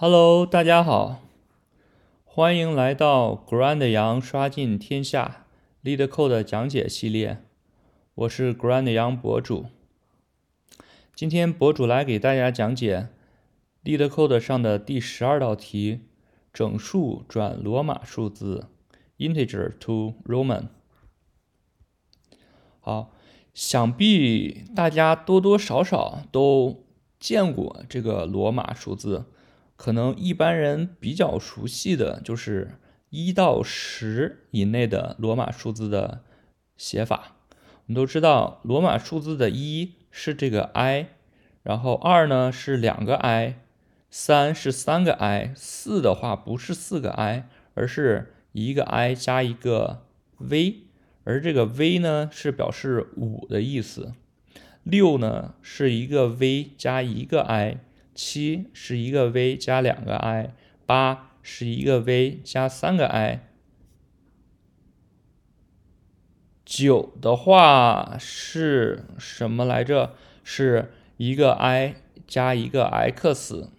Hello，大家好，欢迎来到 Grand 羊刷尽天下 LeetCode 讲解系列。我是 Grand 羊博主。今天博主来给大家讲解 LeetCode 上的第十二道题：整数转罗马数字 （Integer to Roman）。好，想必大家多多少少都见过这个罗马数字。可能一般人比较熟悉的就是一到十以内的罗马数字的写法。我们都知道，罗马数字的一是这个 i，然后二呢是两个 i，三是三个 i，四的话不是四个 i，而是一个 i 加一个 v，而这个 v 呢是表示五的意思。六呢是一个 v 加一个 i。七是一个 v 加两个 i，八是一个 v 加三个 i，九的话是什么来着？是一个 i 加一个 x，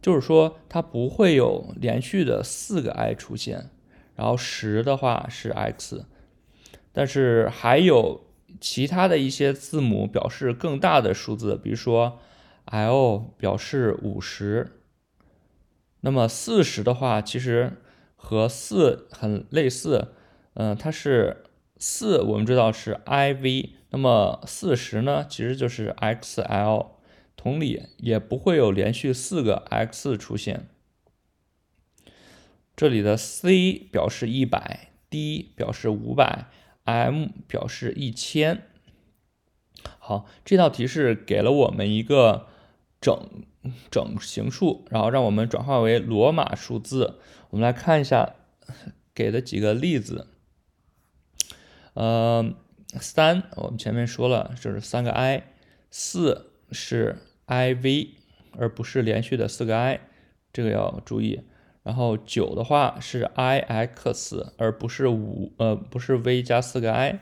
就是说它不会有连续的四个 i 出现。然后十的话是 x，但是还有其他的一些字母表示更大的数字，比如说。L 表示五十，那么四十的话，其实和四很类似，嗯，它是四，我们知道是 i v，那么四十呢，其实就是 x l，同理也不会有连续四个 x 出现。这里的 c 表示一百，d 表示五百，m 表示一千。好，这道题是给了我们一个。整整形数，然后让我们转化为罗马数字。我们来看一下给的几个例子。呃，三，我们前面说了，这是三个 i。四是 i v，而不是连续的四个 i，这个要注意。然后九的话是 i x，而不是五，呃，不是 v 加四个 i。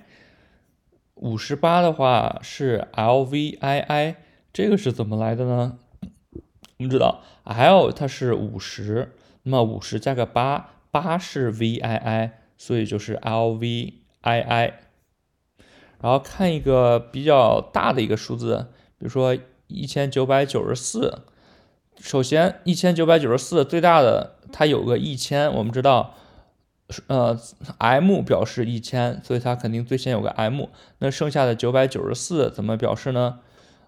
五十八的话是 l v i i。这个是怎么来的呢？我们知道 l 它是五十，那么五十加个八，八是 v i i，所以就是 l v i i。然后看一个比较大的一个数字，比如说一千九百九十四。首先，一千九百九十四最大的它有个一千，我们知道，呃，m 表示一千，所以它肯定最先有个 m。那剩下的九百九十四怎么表示呢？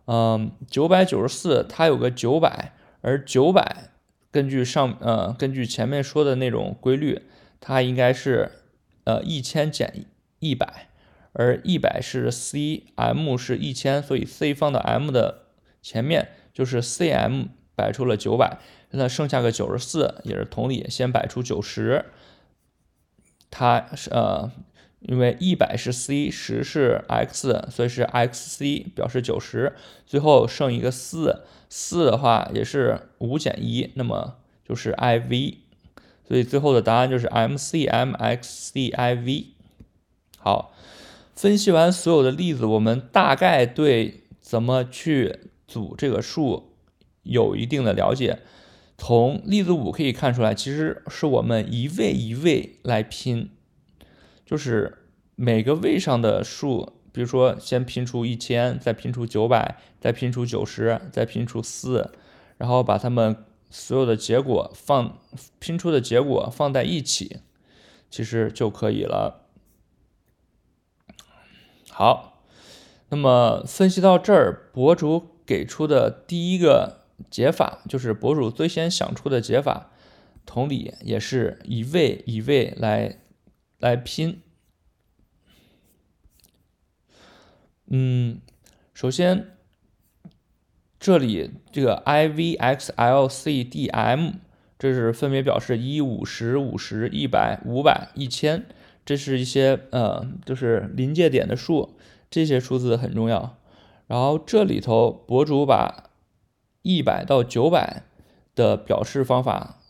嗯，九百九十四，它有个九百，而九百根据上呃根据前面说的那种规律，它应该是呃一千减一百，而一百是 c，m 是一千，所以 c 放到 m 的前面就是 cm 摆出了九百，那剩下个九十四也是同理，先摆出九十，它是呃。因为一百是 c，十是 x，所以是 xc 表示九十，最后剩一个四，四的话也是五减一，那么就是 iv，所以最后的答案就是 mcmxciv。好，分析完所有的例子，我们大概对怎么去组这个数有一定的了解。从例子五可以看出来，其实是我们一位一位来拼。就是每个位上的数，比如说先拼出一千，再拼出九百，再拼出九十，再拼出四，然后把它们所有的结果放拼出的结果放在一起，其实就可以了。好，那么分析到这儿，博主给出的第一个解法就是博主最先想出的解法，同理也是一位一位来。来拼，嗯，首先这里这个 i v x l c d m，这是分别表示一、五十、五十、一百、五百、一千，这是一些呃，就是临界点的数，这些数字很重要。然后这里头博主把一百到九百的表示方法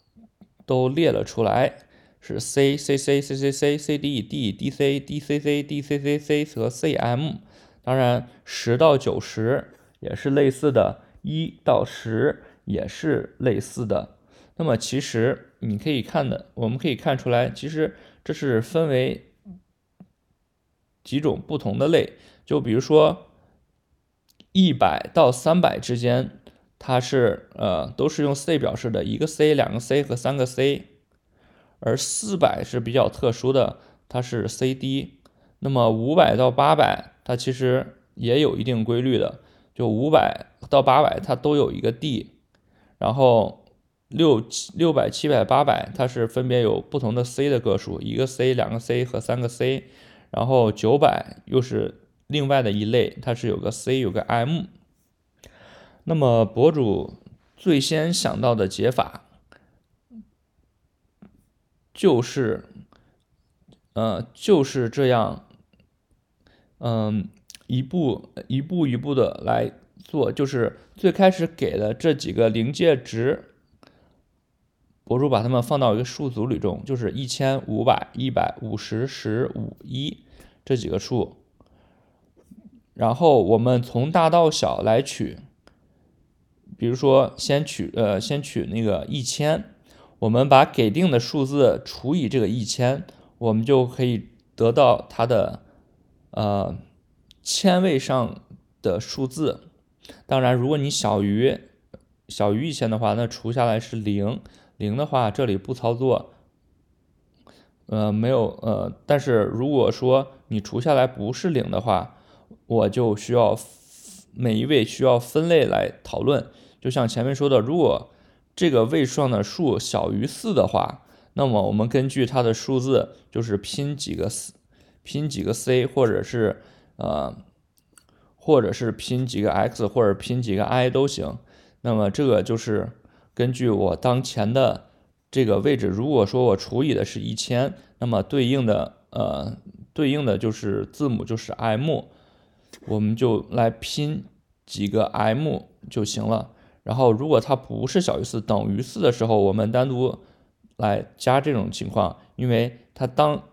都列了出来。是 c c c c c c c d d d c d c c d c c c 和 c m，当然十到九十也是类似的，一到十也是类似的。那么其实你可以看的，我们可以看出来，其实这是分为几种不同的类。就比如说一百到三百之间，它是呃都是用 C 表示的，一个 C、两个 C 和三个 C。而四百是比较特殊的，它是 CD。那么五百到八百，它其实也有一定规律的，就五百到八百它都有一个 D，然后。六七六百七百八百，它是分别有不同的 C 的个数，一个 C、两个 C 和三个 C。然后九百又是另外的一类，它是有个 C 有个 M。那么博主最先想到的解法，就是，呃，就是这样，嗯，一步一步一步的来做，就是最开始给的这几个临界值。博主把它们放到一个数组里中，就是一千、五百、一百、五十、十、五、一这几个数。然后我们从大到小来取，比如说先取呃先取那个一千，我们把给定的数字除以这个一千，我们就可以得到它的呃千位上的数字。当然，如果你小于小于一千的话，那除下来是零。零的话，这里不操作，呃，没有，呃，但是如果说你除下来不是零的话，我就需要每一位需要分类来讨论。就像前面说的，如果这个位数上的数小于四的话，那么我们根据它的数字，就是拼几个拼几个 C，或者是呃，或者是拼几个 X，或者拼几个 I 都行。那么这个就是。根据我当前的这个位置，如果说我除以的是一千，那么对应的呃对应的就是字母就是 M，我们就来拼几个 M 就行了。然后如果它不是小于四，等于四的时候，我们单独来加这种情况，因为它当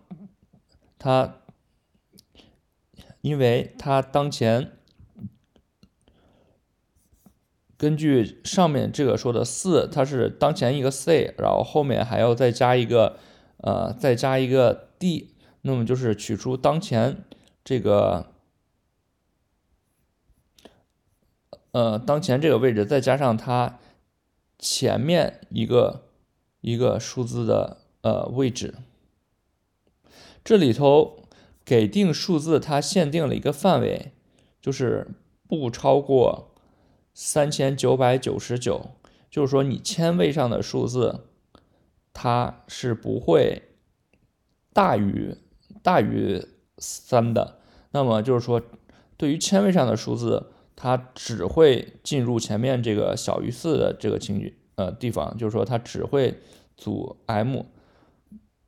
它因为它当前。根据上面这个说的四，它是当前一个 C，然后后面还要再加一个，呃，再加一个 D，那么就是取出当前这个，呃，当前这个位置，再加上它前面一个一个数字的呃位置。这里头给定数字，它限定了一个范围，就是不超过。三千九百九十九，就是说你千位上的数字，它是不会大于大于三的。那么就是说，对于千位上的数字，它只会进入前面这个小于四的这个情绪呃地方，就是说它只会组 M。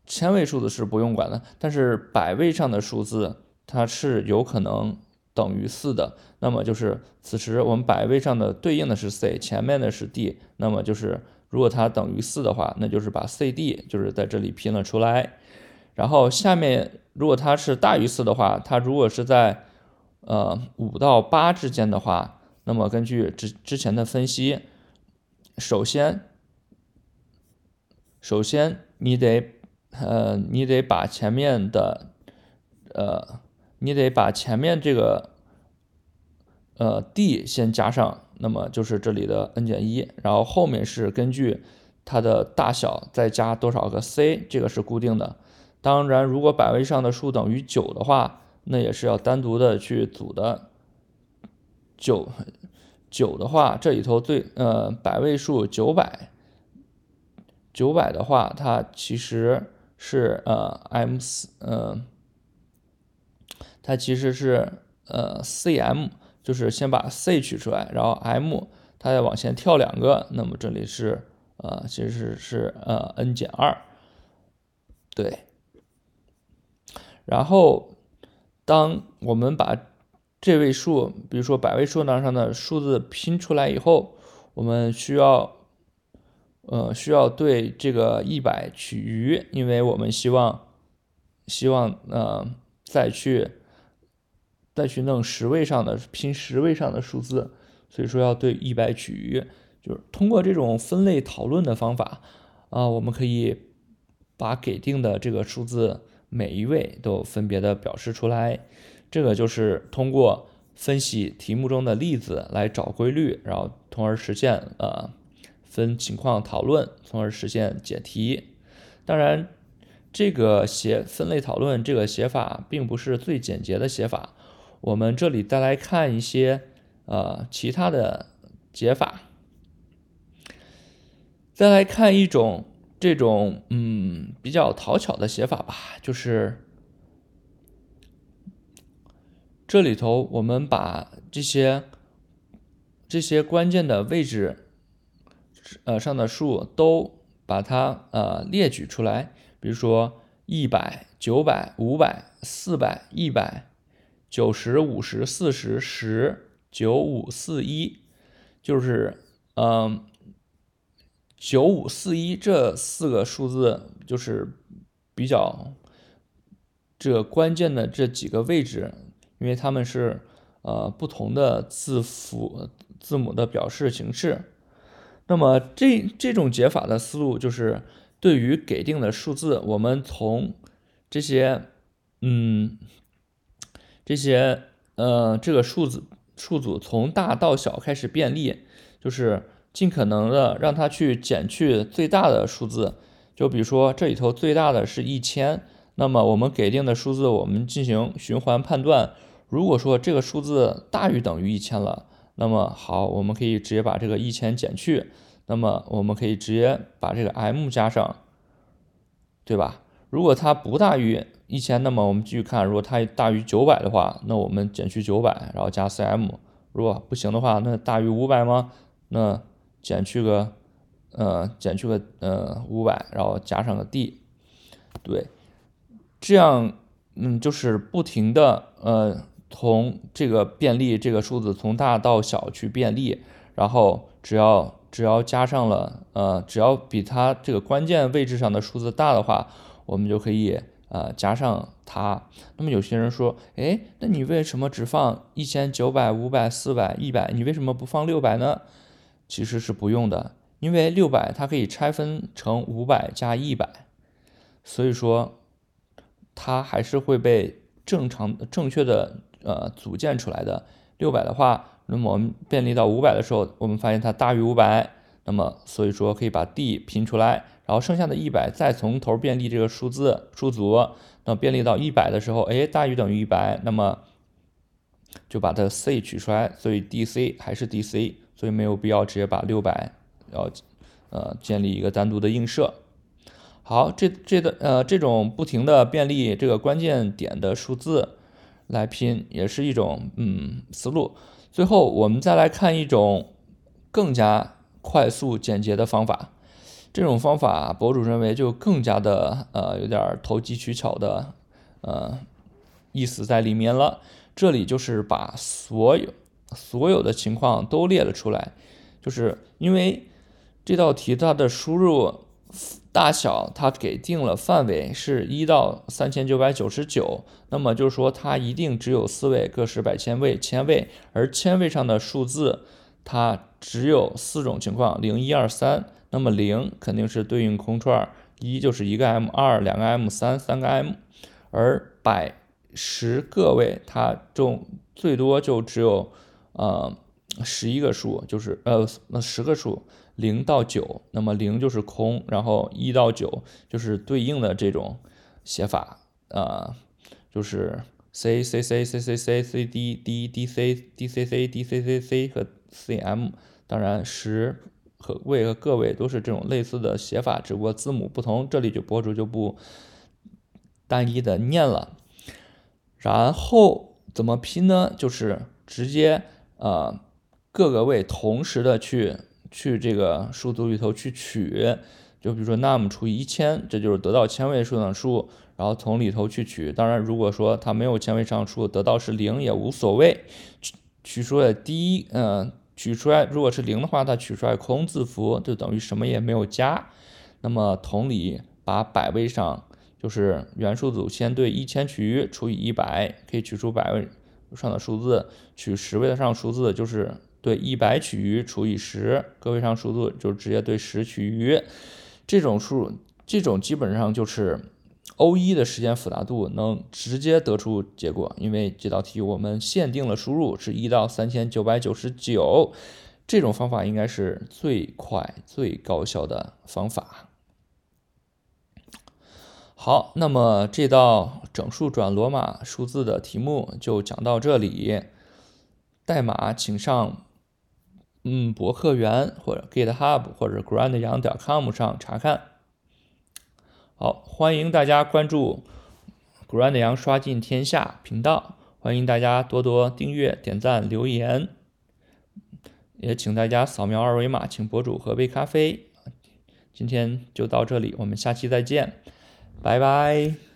千位数字是不用管的，但是百位上的数字，它是有可能。等于四的，那么就是此时我们百位上的对应的是 C，前面的是 D，那么就是如果它等于四的话，那就是把 CD 就是在这里拼了出来。然后下面如果它是大于四的话，它如果是在呃五到八之间的话，那么根据之之前的分析，首先首先你得呃你得把前面的呃。你得把前面这个，呃，D 先加上，那么就是这里的 n 减一，然后后面是根据它的大小再加多少个 C，这个是固定的。当然，如果百位上的数等于九的话，那也是要单独的去组的。九九的话，这里头最呃百位数九百，九百的话，它其实是呃 M 四呃。它其实是呃 C M，就是先把 C 取出来，然后 M 它再往前跳两个，那么这里是呃其实是是呃 n 减二，对。然后当我们把这位数，比如说百位数当上的数字拼出来以后，我们需要呃需要对这个一百取余，因为我们希望希望呃再去。再去弄十位上的拼十位上的数字，所以说要对一百取余。就是通过这种分类讨论的方法啊，我们可以把给定的这个数字每一位都分别的表示出来。这个就是通过分析题目中的例子来找规律，然后从而实现呃分情况讨论，从而实现解题。当然，这个写分类讨论这个写法并不是最简洁的写法。我们这里再来看一些呃其他的解法，再来看一种这种嗯比较讨巧的写法吧，就是这里头我们把这些这些关键的位置呃上的数都把它呃列举出来，比如说一百、九百、五百、四百、一百。九十五十四十十九五四一，就是嗯九五四一这四个数字就是比较这关键的这几个位置，因为它们是呃不同的字符字母的表示形式。那么这这种解法的思路就是，对于给定的数字，我们从这些嗯。这些呃，这个数字数组从大到小开始便利，就是尽可能的让它去减去最大的数字。就比如说这里头最大的是一千，那么我们给定的数字，我们进行循环判断。如果说这个数字大于等于一千了，那么好，我们可以直接把这个一千减去，那么我们可以直接把这个 m 加上，对吧？如果它不大于一千，那么我们继续看，如果它大于九百的话，那我们减去九百，然后加 cm。如果不行的话，那大于五百吗？那减去个，呃，减去个呃五百，然后加上个 d。对，这样，嗯，就是不停的呃从这个便利这个数字从大到小去便利，然后只要只要加上了呃只要比它这个关键位置上的数字大的话，我们就可以。呃，加上它，那么有些人说，哎，那你为什么只放一千九百、五百、四百、一百？你为什么不放六百呢？其实是不用的，因为六百它可以拆分成五百加一百，所以说它还是会被正常正确的呃组建出来的。六百的话，那么我们便利到五百的时候，我们发现它大于五百，那么所以说可以把 d 拼出来。然后剩下的一百再从头便利这个数字数组，那便利到一百的时候，哎，大于等于一百，那么就把它 c 取出来，所以 dc 还是 dc，所以没有必要直接把六百要呃建立一个单独的映射。好，这这段呃这种不停的便利这个关键点的数字来拼，也是一种嗯思路。最后我们再来看一种更加快速简洁的方法。这种方法，博主认为就更加的呃有点投机取巧的呃意思在里面了。这里就是把所有所有的情况都列了出来，就是因为这道题它的输入大小它给定了范围是一到三千九百九十九，那么就是说它一定只有四位个十百千位千位，而千位上的数字它只有四种情况：零一二三。那么零肯定是对应空串，一就是一个 m，二两个 m，三三个 m，而百十个位它中最多就只有呃十一个数，就是呃那十个数零到九，那么零就是空，然后一到九就是对应的这种写法啊，就是 c c c c c c c d d d c d c c d c c c 和 c m，当然十。和位和个位都是这种类似的写法，只不过字母不同。这里就博主就不单一的念了。然后怎么拼呢？就是直接呃各个位同时的去去这个数组里头去取，就比如说 num 除以一千，这就是得到千位数的数，然后从里头去取。当然，如果说它没有千位上数，得到是零也无所谓。取取出来第一，嗯。取出来，如果是零的话，它取出来空字符就等于什么也没有加。那么同理，把百位上就是原数组先对一千取余除以一百，可以取出百位上的数字；取十位的上数字就是对一百取余除以十，个位上数字就直接对十取余。这种数，这种基本上就是 O 一的时间复杂度能直接得出结果，因为这道题我们限定了输入是一到三千九百九十九，这种方法应该是最快最高效的方法。好，那么这道整数转罗马数字的题目就讲到这里。代码请上嗯博客园或者 GitHub 或者 Grand 羊点 com 上查看。好，欢迎大家关注 Grand 羊刷尽天下频道，欢迎大家多多订阅、点赞、留言，也请大家扫描二维码，请博主喝杯咖啡。今天就到这里，我们下期再见。拜拜。